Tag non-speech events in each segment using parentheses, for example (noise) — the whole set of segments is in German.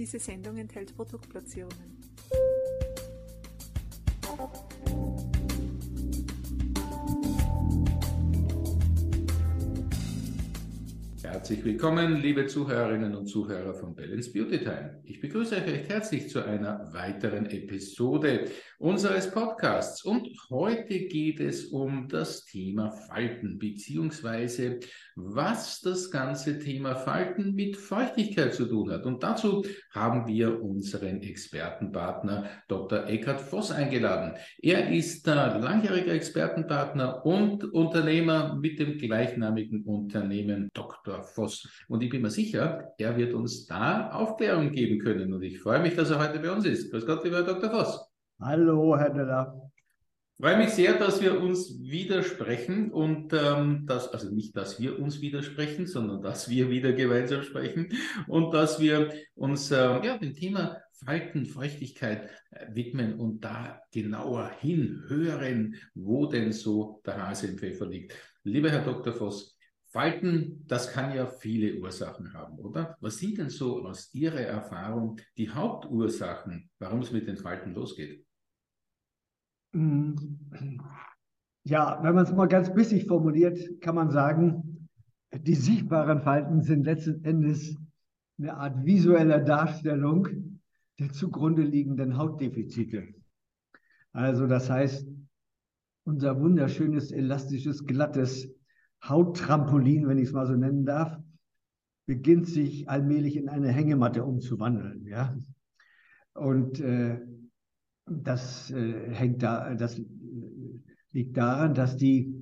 Diese Sendung enthält Produktplatzierungen. Herzlich willkommen, liebe Zuhörerinnen und Zuhörer von Balance Beauty Time. Ich begrüße euch recht herzlich zu einer weiteren Episode unseres Podcasts. Und heute geht es um das Thema Falten, beziehungsweise was das ganze Thema Falten mit Feuchtigkeit zu tun hat. Und dazu haben wir unseren Expertenpartner Dr. Eckhard Voss eingeladen. Er ist langjähriger Expertenpartner und Unternehmer mit dem gleichnamigen Unternehmen Dr. Voss. Und ich bin mir sicher, er wird uns da Aufklärung geben können. Und ich freue mich, dass er heute bei uns ist. Grüß Gott, lieber Herr Dr. Voss. Hallo, Herr Della. Freue mich sehr, dass wir uns widersprechen und ähm, dass, also nicht, dass wir uns widersprechen, sondern dass wir wieder gemeinsam sprechen und dass wir uns äh, ja, dem Thema Falten, Feuchtigkeit äh, widmen und da genauer hinhören, wo denn so der Hase im Pfeffer liegt. Lieber Herr Dr. Voss, Falten, das kann ja viele Ursachen haben, oder? Was sind denn so aus Ihrer Erfahrung die Hauptursachen, warum es mit den Falten losgeht? Ja, wenn man es mal ganz bissig formuliert, kann man sagen, die sichtbaren Falten sind letzten Endes eine Art visuelle Darstellung der zugrunde liegenden Hautdefizite. Also das heißt, unser wunderschönes, elastisches, glattes Hauttrampolin, wenn ich es mal so nennen darf, beginnt sich allmählich in eine Hängematte umzuwandeln. Ja? Und äh, das äh, hängt da, das liegt daran, dass die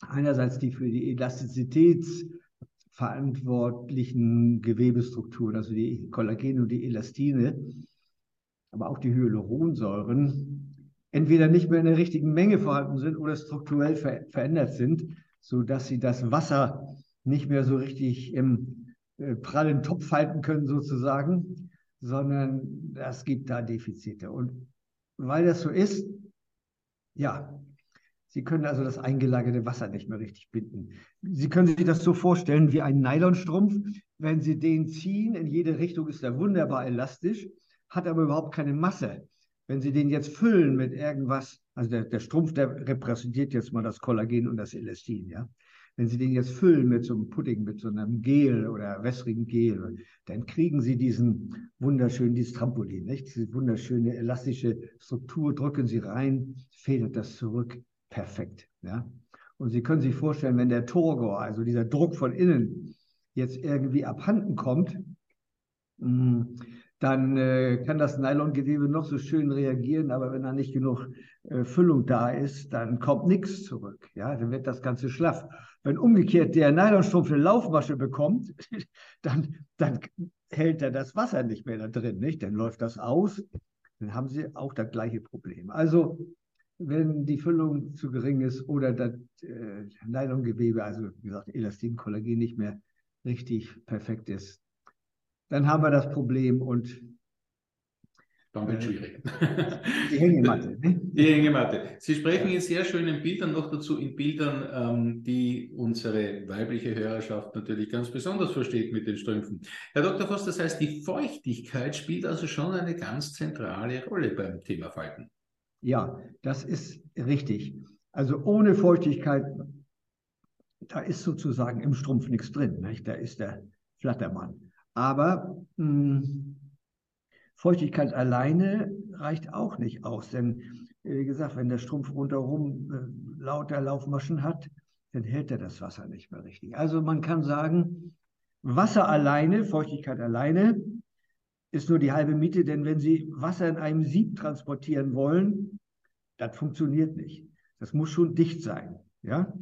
einerseits die für die Elastizität verantwortlichen Gewebestrukturen, also die Kollagen und die Elastine, aber auch die Hyaluronsäuren, entweder nicht mehr in der richtigen Menge vorhanden sind oder strukturell ver verändert sind, sodass sie das Wasser nicht mehr so richtig im äh, prallen Topf halten können sozusagen, sondern es gibt da Defizite. Und weil das so ist, ja, Sie können also das eingelagerte Wasser nicht mehr richtig binden. Sie können sich das so vorstellen wie ein Nylonstrumpf. Wenn Sie den ziehen, in jede Richtung ist er wunderbar elastisch, hat aber überhaupt keine Masse. Wenn Sie den jetzt füllen mit irgendwas, also der, der Strumpf, der repräsentiert jetzt mal das Kollagen und das Elastin, ja. Wenn Sie den jetzt füllen mit so einem Pudding, mit so einem Gel oder wässrigen Gel, dann kriegen Sie diesen wunderschönen, dieses Trampolin, nicht? Diese wunderschöne elastische Struktur, drücken Sie rein, federt das zurück, perfekt, ja. Und Sie können sich vorstellen, wenn der Turgor, also dieser Druck von innen, jetzt irgendwie abhanden kommt, mm, dann äh, kann das Nylongewebe noch so schön reagieren, aber wenn da nicht genug äh, Füllung da ist, dann kommt nichts zurück. Ja, dann wird das Ganze schlaff. Wenn umgekehrt der Nylonstrumpf eine Laufmasche bekommt, (laughs) dann, dann hält er das Wasser nicht mehr da drin, nicht? Dann läuft das aus, dann haben Sie auch das gleiche Problem. Also wenn die Füllung zu gering ist oder das äh, Nylongewebe, also wie gesagt Elastin, Kollagen nicht mehr richtig perfekt ist, dann haben wir das Problem und dann wird es schwierig. (laughs) Die Hängematte. Ne? Die Hängematte. Sie sprechen in sehr schönen Bildern noch dazu, in Bildern, ähm, die unsere weibliche Hörerschaft natürlich ganz besonders versteht mit den Strümpfen. Herr Dr. Voss, das heißt, die Feuchtigkeit spielt also schon eine ganz zentrale Rolle beim Thema Falten. Ja, das ist richtig. Also ohne Feuchtigkeit, da ist sozusagen im Strumpf nichts drin. Nicht? Da ist der Flattermann. Aber mh, hm, Feuchtigkeit alleine reicht auch nicht aus, denn wie gesagt, wenn der Strumpf rundherum äh, lauter Laufmaschen hat, dann hält er das Wasser nicht mehr richtig. Also man kann sagen, Wasser alleine, Feuchtigkeit alleine, ist nur die halbe Miete, denn wenn Sie Wasser in einem Sieb transportieren wollen, das funktioniert nicht. Das muss schon dicht sein. Ja?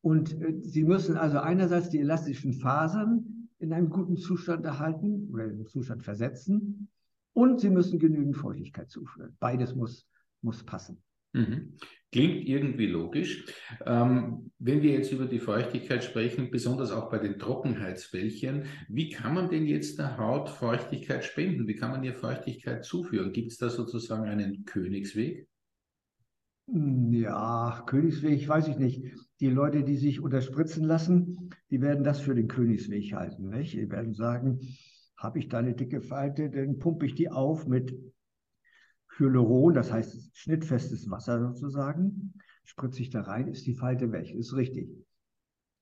Und äh, Sie müssen also einerseits die elastischen Fasern in einem guten Zustand erhalten oder im Zustand versetzen. Und sie müssen genügend Feuchtigkeit zuführen. Beides muss, muss passen. Mhm. Klingt irgendwie logisch. Ähm, wenn wir jetzt über die Feuchtigkeit sprechen, besonders auch bei den Trockenheitsfältchen, wie kann man denn jetzt der Haut Feuchtigkeit spenden? Wie kann man ihr Feuchtigkeit zuführen? Gibt es da sozusagen einen Königsweg? Ja, Königsweg, weiß ich nicht. Die Leute, die sich unterspritzen lassen, die werden das für den Königsweg halten. Nicht? Die werden sagen, Habe ich da eine dicke Falte, dann pumpe ich die auf mit Hyaluron, das heißt schnittfestes Wasser sozusagen, spritze ich da rein, ist die Falte weg, ist richtig.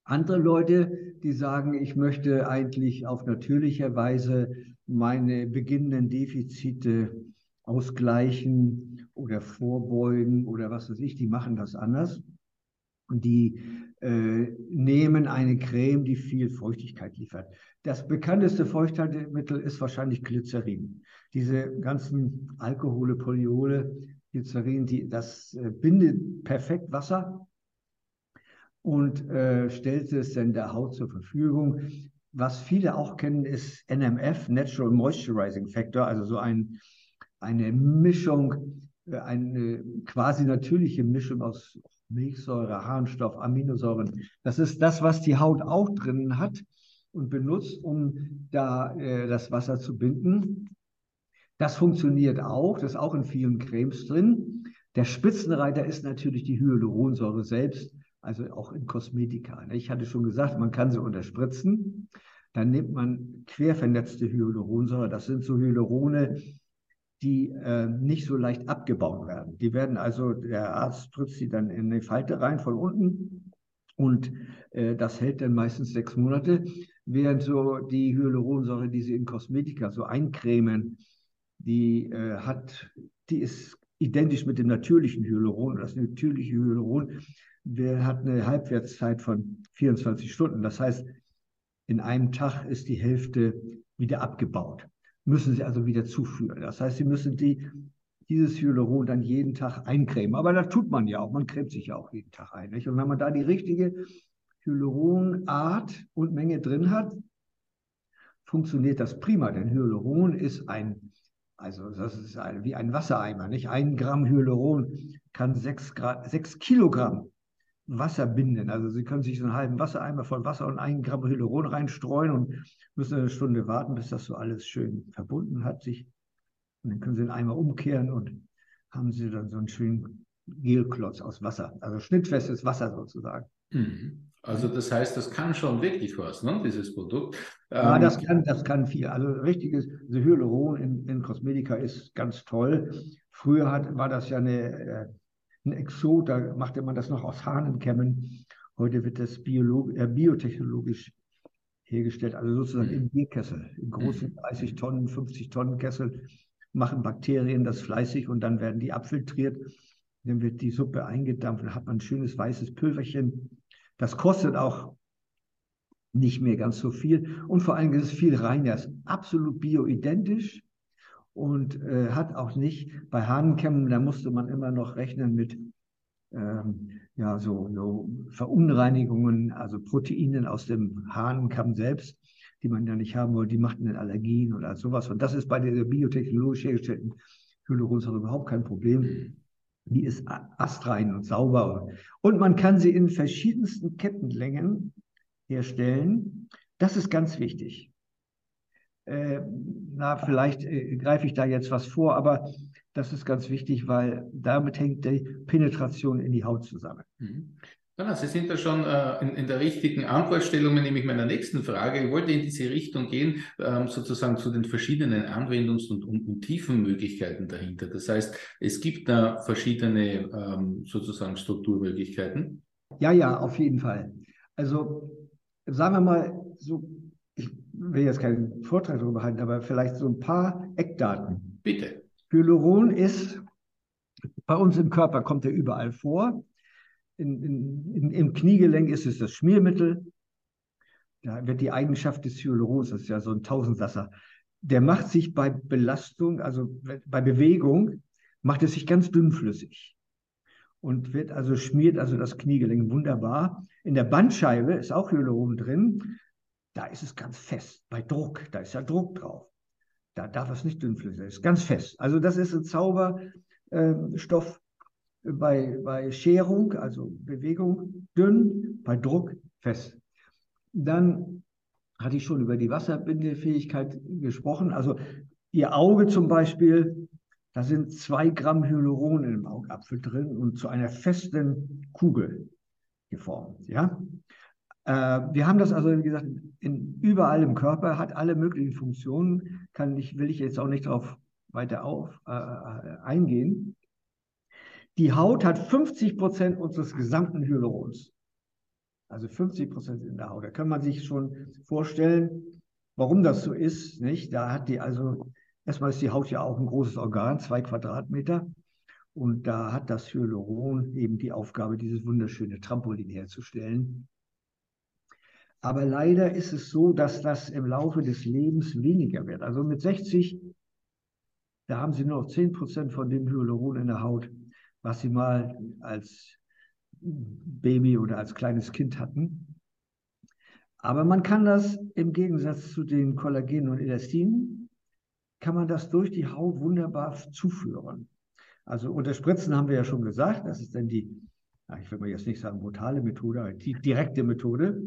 Andere Leute, die sagen, ich möchte eigentlich auf natürliche Weise meine beginnenden Defizite ausgleichen oder vorbeugen oder was weiß ich, die machen das anders. Und die äh, nehmen eine Creme, die viel Feuchtigkeit liefert. Das bekannteste Feuchthaltemittel ist wahrscheinlich Glycerin. Diese ganzen Alkohole, Polyole, Glycerin, die, das äh, bindet perfekt Wasser und äh, stellt es dann der Haut zur Verfügung. Was viele auch kennen, ist NMF, Natural Moisturizing Factor, also so ein, eine Mischung, eine quasi natürliche Mischung aus Milchsäure, Harnstoff, Aminosäuren. Das ist das, was die Haut auch drin hat und benutzt, um da äh, das Wasser zu binden. Das funktioniert auch, das ist auch in vielen Cremes drin. Der Spitzenreiter ist natürlich die Hyaluronsäure selbst, also auch in Kosmetika. Ich hatte schon gesagt, man kann sie unterspritzen. Dann nimmt man quervernetzte Hyaluronsäure. Das sind so Hyalurone, die äh, nicht so leicht abgebaut werden. Die werden also, der Arzt spritzt sie dann in eine Falte rein von unten und äh, das hält dann meistens sechs Monate, während so die Hyaluronsäure, die sie in Kosmetika so eincremen, die äh, hat, die ist identisch mit dem natürlichen Hyaluron. Das natürliche Hyaluron der hat eine Halbwertszeit von 24 Stunden. Das heißt, in einem Tag ist die Hälfte wieder abgebaut müssen Sie also wieder zuführen. Das heißt, Sie müssen die, dieses Hyaluron dann jeden Tag eincremen. Aber das tut man ja auch. Man cremt sich ja auch jeden Tag ein. Nicht? Und wenn man da die richtige Hyaluronart und Menge drin hat, funktioniert das prima. Denn Hyaluron ist ein, also das ist ein, wie ein Wassereimer. Nicht? Ein Gramm Hyaluron kann sechs, Grad, sechs Kilogramm Wasser binden. Also Sie können sich so einen halben Wassereimer voll Wasser und einen Gramm Hyaluron reinstreuen und müssen eine Stunde warten, bis das so alles schön verbunden hat sich. Und dann können Sie den Eimer umkehren und haben Sie dann so einen schönen Gelklotz aus Wasser, also schnittfestes Wasser sozusagen. Mhm. Also das heißt, das kann schon wirklich was, ne, dieses Produkt. Ja, ähm, das kann, das kann viel. Also richtiges also Hyaluron in, in Kosmetika ist ganz toll. Früher hat, war das ja eine äh, ein Exot, da machte man das noch aus Hahnenkämmen. Heute wird das biolog äh, biotechnologisch hergestellt, also sozusagen im Bierkessel, in großen 30 mhm. Tonnen, 50 Tonnen Kessel machen Bakterien das fleißig und dann werden die abfiltriert. Dann wird die Suppe eingedampft, dann hat man ein schönes weißes Pülverchen. Das kostet auch nicht mehr ganz so viel und vor allem ist es viel reiner, ist absolut bioidentisch und äh, hat auch nicht bei Hahnenkämmen, da musste man immer noch rechnen mit ähm, ja, so, so, Verunreinigungen, also Proteinen aus dem Hahnenkamm selbst, die man ja nicht haben wollte, die machten dann Allergien oder sowas. Und das ist bei der biotechnologisch hergestellten Hyaluronsäure überhaupt kein Problem. Die ist astrein und sauber. Und man kann sie in verschiedensten Kettenlängen herstellen. Das ist ganz wichtig äh, na, vielleicht äh, greife ich da jetzt was vor, aber das ist ganz wichtig, weil damit hängt die Penetration in die Haut zusammen. Mhm. Ja, Sie sind da schon äh, in, in, der richtigen Antwortstellung, nämlich meiner nächsten Frage. Ich wollte in diese Richtung gehen, ähm, sozusagen zu den verschiedenen Anwendungs- und, und, Tiefenmöglichkeiten dahinter. Das heißt, es gibt da verschiedene ähm, sozusagen Strukturmöglichkeiten. Ja, ja, auf jeden Fall. Also sagen wir mal, so will jetzt keinen Vortrag darüber halten, aber vielleicht so ein paar Eckdaten. Bitte. Hyaluron ist bei uns im Körper, kommt er überall vor. In, in, in, Im Kniegelenk ist es das Schmiermittel. Da wird die Eigenschaft des Hyalurons, das ist ja so ein Tausendsasser, der macht sich bei Belastung, also bei Bewegung, macht es sich ganz dünnflüssig und wird also schmiert also das Kniegelenk wunderbar. In der Bandscheibe ist auch Hyaluron drin. Da ist es ganz fest. Bei Druck, da ist ja Druck drauf. Da darf es nicht dünnflüssig sein. Das ist ganz fest. Also das ist ein Zauberstoff äh, bei, bei Scherung, also Bewegung, dünn, bei Druck fest. Dann hatte ich schon über die Wasserbindefähigkeit gesprochen. Also Ihr Auge zum Beispiel, da sind zwei Gramm Hyaluron im Augapfel drin und zu einer festen Kugel geformt. Ja? Äh, wir haben das also, wie gesagt, in, überall im Körper, hat alle möglichen Funktionen, kann ich, will ich jetzt auch nicht darauf weiter auf, äh, eingehen. Die Haut hat 50 Prozent unseres gesamten Hyalurons. Also 50 Prozent in der Haut. Da kann man sich schon vorstellen, warum das so ist. Nicht? Da hat die also, erstmal ist die Haut ja auch ein großes Organ, zwei Quadratmeter. Und da hat das Hyaluron eben die Aufgabe, dieses wunderschöne Trampolin herzustellen. Aber leider ist es so, dass das im Laufe des Lebens weniger wird. Also mit 60, da haben Sie nur noch 10 Prozent von dem Hyaluron in der Haut, was Sie mal als Baby oder als kleines Kind hatten. Aber man kann das im Gegensatz zu den Kollagen und Elastinen, kann man das durch die Haut wunderbar zuführen. Also unter Spritzen haben wir ja schon gesagt, das ist dann die, ich will mal jetzt nicht sagen brutale Methode, die direkte Methode.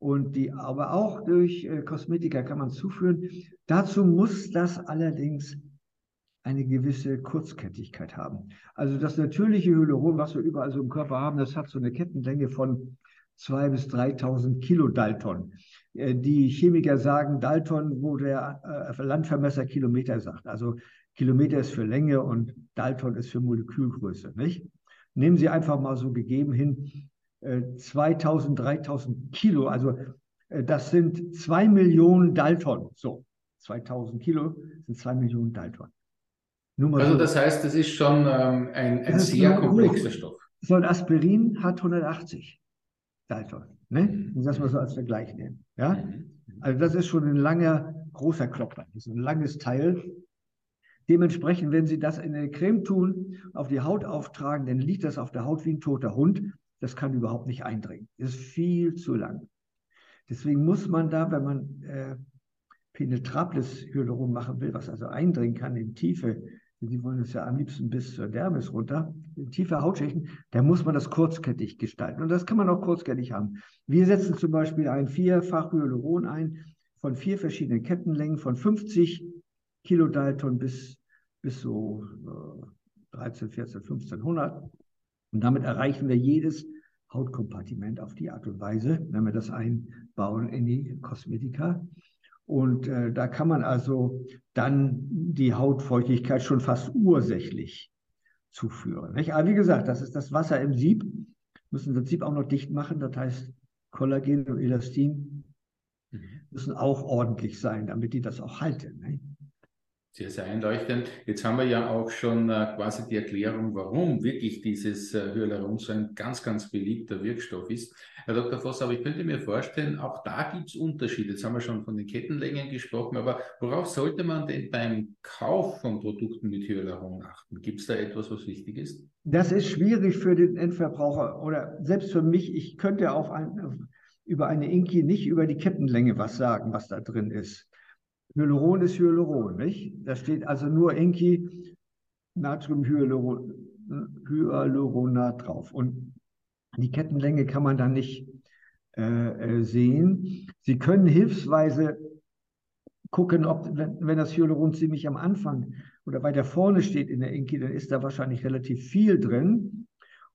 Und die, aber auch durch äh, Kosmetika kann man zuführen. Dazu muss das allerdings eine gewisse Kurzkettigkeit haben. Also das natürliche Hyaluron, was wir überall so im Körper haben, das hat so eine Kettenlänge von 2.000 bis 3.000 Kilodalton. Äh, die Chemiker sagen Dalton, wo der äh, Landvermesser Kilometer sagt. Also Kilometer ist für Länge und Dalton ist für Molekülgröße. Nicht? Nehmen Sie einfach mal so gegeben hin 2000, äh, 3000 Kilo. Also das sind 2 Millionen Dalton. So, 2000 Kilo sind 2 Millionen Dalton also das heißt, es ist schon ähm, ein, ein sehr komplexer Stoff. So ein Aspirin hat 180 Dalton. Ne? Mhm. Und das mal so als Vergleich nehmen. Ja? Mhm. Also das ist schon ein langer, großer Klopper. Das ist ein langes Teil. Dementsprechend, wenn Sie das in eine Creme tun, auf die Haut auftragen, dann liegt das auf der Haut wie ein toter Hund. Das kann überhaupt nicht eindringen. Das ist viel zu lang. Deswegen muss man da, wenn man äh, penetrables Hyaluron machen will, was also eindringen kann in Tiefe Sie wollen es ja am liebsten bis zur Dermis runter, in tiefe Hautschichten, da muss man das kurzkettig gestalten. Und das kann man auch kurzkettig haben. Wir setzen zum Beispiel ein vierfach Hyaluron ein von vier verschiedenen Kettenlängen von 50 Kilodalton bis, bis so äh, 13, 14, 1500. Und damit erreichen wir jedes Hautkompartiment auf die Art und Weise, wenn wir das einbauen in die Kosmetika. Und äh, da kann man also dann die Hautfeuchtigkeit schon fast ursächlich zuführen. Nicht? Aber wie gesagt, das ist das Wasser im Sieb. Müssen das Sieb auch noch dicht machen. Das heißt, Kollagen und Elastin mhm. müssen auch ordentlich sein, damit die das auch halten. Nicht? Sehr, sehr einleuchtend. Jetzt haben wir ja auch schon äh, quasi die Erklärung, warum wirklich dieses äh, Hyaluron so ein ganz, ganz beliebter Wirkstoff ist. Herr Dr. Voss, aber ich könnte mir vorstellen, auch da gibt es Unterschiede. Jetzt haben wir schon von den Kettenlängen gesprochen, aber worauf sollte man denn beim Kauf von Produkten mit Hyaluron achten? Gibt es da etwas, was wichtig ist? Das ist schwierig für den Endverbraucher oder selbst für mich. Ich könnte auf ein, über eine Inki nicht über die Kettenlänge was sagen, was da drin ist. Hyaluron ist Hyaluron, nicht? Da steht also nur Enki Natriumhyaluronat drauf. Und die Kettenlänge kann man dann nicht äh, äh, sehen. Sie können hilfsweise gucken, ob, wenn, wenn das Hyaluron ziemlich am Anfang oder weiter vorne steht in der Inki, dann ist da wahrscheinlich relativ viel drin.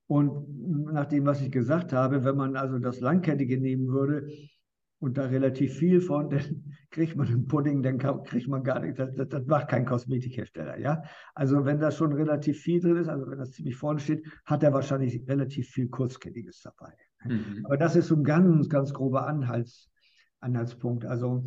Und nach dem, was ich gesagt habe, wenn man also das Langkettige nehmen würde, und da relativ viel von, (laughs) dann kriegt man einen Pudding, dann kriegt man gar nicht, das, das, das, macht kein Kosmetikhersteller, ja. Also wenn da schon relativ viel drin ist, also wenn das ziemlich vorne steht, hat er wahrscheinlich relativ viel Kurzkettiges dabei. Mhm. Aber das ist so ein ganz, ganz grober Anhalts, Anhaltspunkt. Also,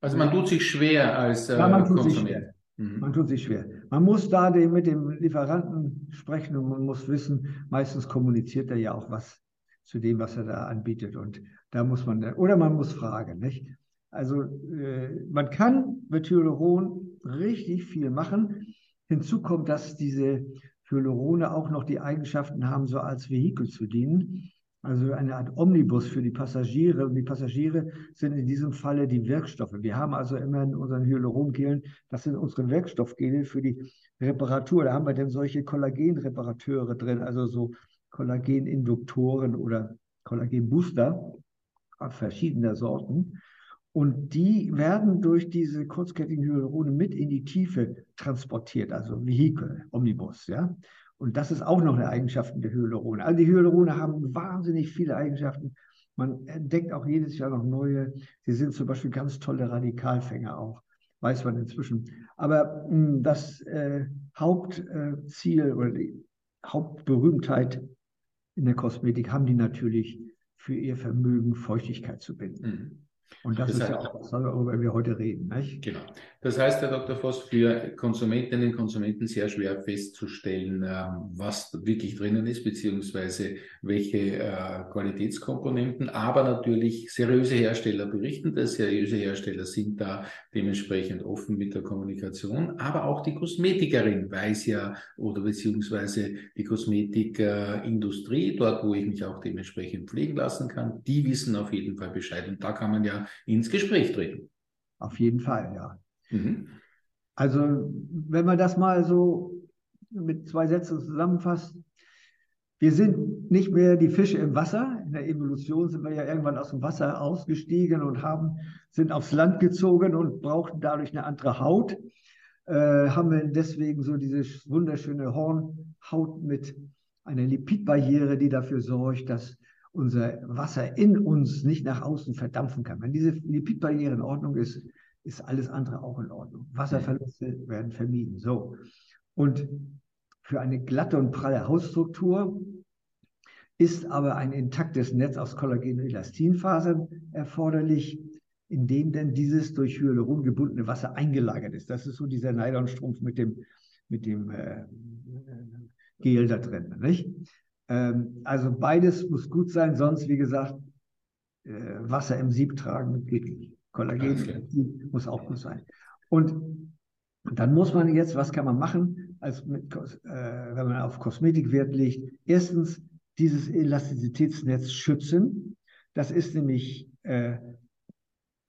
also man tut sich schwer als äh, ja, man tut Konsument. Sich schwer. Mhm. Man tut sich schwer. Man muss da den, mit dem Lieferanten sprechen und man muss wissen, meistens kommuniziert er ja auch was zu dem, was er da anbietet. Und da muss man, oder man muss fragen, nicht? Also äh, man kann mit Hyaluron richtig viel machen. Hinzu kommt, dass diese Hyalurone auch noch die Eigenschaften haben, so als Vehikel zu dienen. Also eine Art Omnibus für die Passagiere. Und die Passagiere sind in diesem Falle die Wirkstoffe. Wir haben also immer in unseren Hyalurongelen, das sind unsere Wirkstoffgele für die Reparatur. Da haben wir dann solche Kollagenreparateure drin, also so Kollageninduktoren oder Kollagenbooster verschiedener Sorten. Und die werden durch diese kurzkettigen Hyalurone mit in die Tiefe transportiert, also Vehikel, Omnibus, ja. Und das ist auch noch eine Eigenschaft der Hyalurone. Also die Hyalurone haben wahnsinnig viele Eigenschaften, Man entdeckt auch jedes Jahr noch neue. Sie sind zum Beispiel ganz tolle Radikalfänger auch, weiß man inzwischen. Aber mh, hm, das äh, Hauptziel äh, oder die Hauptberühmtheit in der Kosmetik haben die natürlich für ihr Vermögen Feuchtigkeit zu binden. Mhm. Und das, das ist heißt, ja auch das, worüber wir heute reden. Nicht? Genau. Das heißt, Herr Dr. Voss, für Konsumentinnen und Konsumenten sehr schwer festzustellen, ähm, was wirklich drinnen ist, beziehungsweise welche äh, Qualitätskomponenten. Aber natürlich seriöse Hersteller berichten das. Seriöse Hersteller sind da dementsprechend offen mit der Kommunikation. Aber auch die Kosmetikerin weiß ja, oder beziehungsweise die Kosmetikindustrie, dort, wo ich mich auch dementsprechend pflegen lassen kann, die wissen auf jeden Fall Bescheid. Und da kann man ja ins Gespräch treten. Auf jeden Fall, ja. Mhm. Also, wenn man das mal so mit zwei Sätzen zusammenfasst, wir sind nicht mehr die Fische im Wasser. In der Evolution sind wir ja irgendwann aus dem Wasser ausgestiegen und haben, sind aufs Land gezogen und brauchten dadurch eine andere Haut. Äh, haben wir deswegen so diese wunderschöne Hornhaut mit einer Lipidbarriere, die dafür sorgt, dass unser Wasser in uns nicht nach außen verdampfen kann. Wenn diese Lipidbarriere in Ordnung ist, ist alles andere auch in Ordnung. Wasserverluste werden vermieden. So. Und für eine glatte und pralle Hautstruktur ist aber ein intaktes Netz aus Kollagen und Elastinfasern erforderlich, in dem denn dieses durch Hyaluron gebundene Wasser eingelagert ist. Das ist so dieser Nylonstrumpf mit dem, mit dem äh, Gel da drin. Nicht? Ähm, also beides muss gut sein, sonst, wie gesagt, äh, Wasser im Sieb tragen geht nicht. Kollagen okay. muss auch gut sein. Und dann muss man jetzt, was kann man machen, als mit, äh, wenn man auf Kosmetik Wert legt? Erstens dieses Elastizitätsnetz schützen. Das ist nämlich, äh,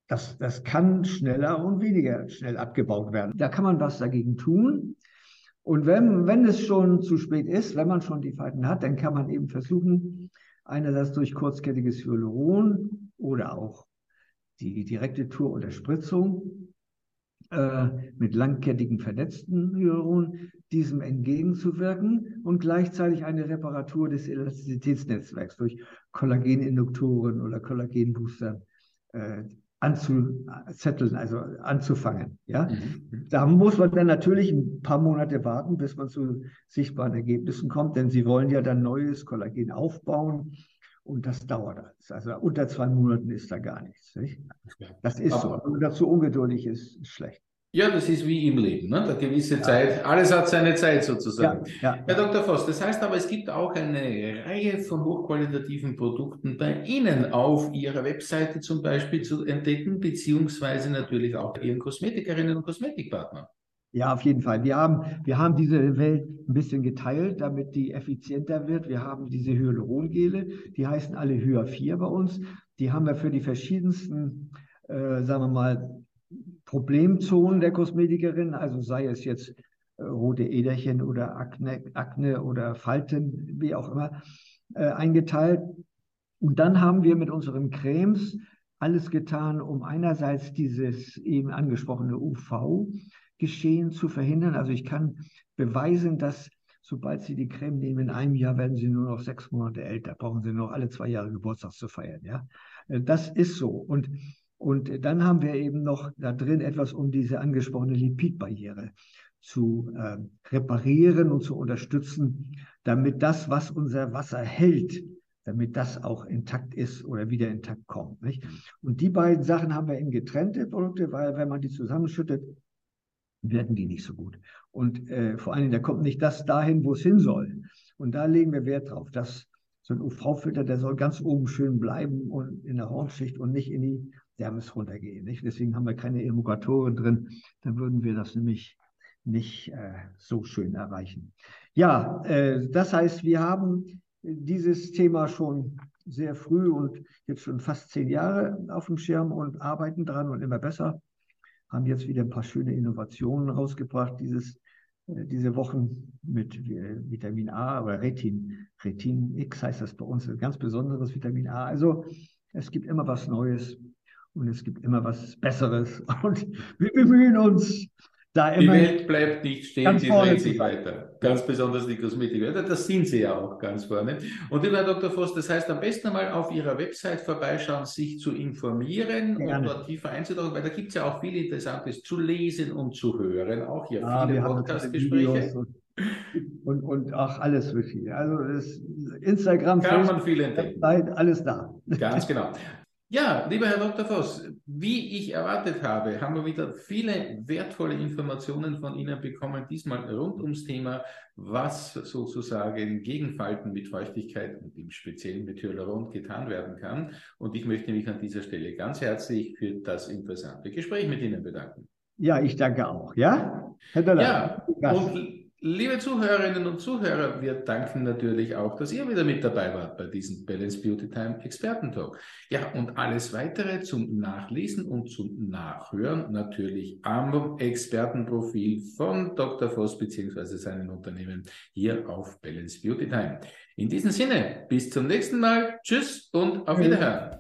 das, das kann schneller und weniger schnell abgebaut werden. Da kann man was dagegen tun. Und wenn, wenn es schon zu spät ist, wenn man schon die Falten hat, dann kann man eben versuchen, einerseits durch kurzkettiges Hyaluron oder auch die direkte Tour oder Spritzung äh, mit langkettigen vernetzten Hyaluron diesem entgegenzuwirken und gleichzeitig eine Reparatur des Elastizitätsnetzwerks durch Kollageninduktoren oder Kollagenbooster äh, anzuzetteln, also anzufangen. Ja? Mhm. Da muss man dann natürlich ein paar Monate warten, bis man zu sichtbaren Ergebnissen kommt, denn sie wollen ja dann neues Kollagen aufbauen und das dauert alles. Also unter zwei Monaten ist da gar nichts. Nicht? Das ist Aber, so. Wenn man dazu ungeduldig ist, ist schlecht. Ja, das ist wie im Leben, ne? Eine gewisse ja. Zeit, alles hat seine Zeit sozusagen. Ja, ja, Herr Dr. Voss, das heißt aber, es gibt auch eine Reihe von hochqualitativen Produkten bei Ihnen auf Ihrer Webseite zum Beispiel zu entdecken, beziehungsweise natürlich auch Ihren Kosmetikerinnen und Kosmetikpartnern. Ja, auf jeden Fall. Wir haben, wir haben diese Welt ein bisschen geteilt, damit die effizienter wird. Wir haben diese Hyalurongele, die heißen alle Hya 4 bei uns. Die haben wir für die verschiedensten, äh, sagen wir mal, Problemzonen der Kosmetikerin, also sei es jetzt äh, rote Äderchen oder Akne, Akne oder Falten, wie auch immer, äh, eingeteilt. Und dann haben wir mit unseren Cremes alles getan, um einerseits dieses eben angesprochene UV-Geschehen zu verhindern. Also ich kann beweisen, dass sobald Sie die Creme nehmen, in einem Jahr werden Sie nur noch sechs Monate älter, brauchen Sie noch alle zwei Jahre Geburtstag zu feiern. Ja, äh, das ist so. Und und dann haben wir eben noch da drin etwas, um diese angesprochene Lipidbarriere zu äh, reparieren und zu unterstützen, damit das, was unser Wasser hält, damit das auch intakt ist oder wieder intakt kommt. Nicht? Und die beiden Sachen haben wir in getrennte Produkte, weil wenn man die zusammenschüttet, werden die nicht so gut. Und äh, vor allen Dingen, da kommt nicht das dahin, wo es hin soll. Und da legen wir Wert drauf, dass so ein UV-Filter, der soll ganz oben schön bleiben und in der Hornschicht und nicht in die Dermis runtergehen. Nicht? Deswegen haben wir keine Emulgatoren drin. Dann würden wir das nämlich nicht äh, so schön erreichen. Ja, äh, das heißt, wir haben dieses Thema schon sehr früh und jetzt schon fast zehn Jahre auf dem Schirm und arbeiten dran und immer besser. Haben jetzt wieder ein paar schöne Innovationen rausgebracht dieses, äh, diese Wochen mit äh, Vitamin A oder Retin. Retin X heißt das bei uns, ein ganz besonderes Vitamin A. Also es gibt immer was Neues und es gibt immer was Besseres. (laughs) Und wir bemühen uns, da Die immer Welt bleibt nicht stehen, sie dreht sich weiter. Ganz besonders die Kosmetik. Das sind sie ja auch ganz vorne. Und lieber Herr Dr. Voss, das heißt, am besten einmal auf Ihrer Website vorbeischauen, sich zu informieren und Gerne. dort tiefer einzutauchen, weil da gibt es ja auch viel Interessantes zu lesen und zu hören. Auch hier Ja, viele tolle Videos Podcast-Gespräche. und, und, und auch alles wirklich. Also das Instagram, Kann Facebook, man viel entdecken. Website, alles da. Ganz genau. Ja, lieber Herr Dr. Voss, wie ich erwartet habe, haben wir wieder viele wertvolle Informationen von Ihnen bekommen, diesmal rund ums Thema, was sozusagen gegen Falten mit Feuchtigkeit und im Speziellen mit Hyaluron getan werden kann. Und ich möchte mich an dieser Stelle ganz herzlich für das interessante Gespräch mit Ihnen bedanken. Ja, ich danke auch. Ja? Herr Döller, Ja, und liebe Zuhörerinnen und Zuhörer, wir danken natürlich auch, dass ihr wieder mit dabei wart bei diesem Balance Beauty Time Expertentalk. Ja, und alles weitere zum Nachlesen und zum Nachhören natürlich am Expertenprofil von Dr. Voss bzw. seinen Unternehmen hier auf Balance Beauty Time. In diesem Sinne, bis zum nächsten Mal. Tschüss und auf. Wiederhören.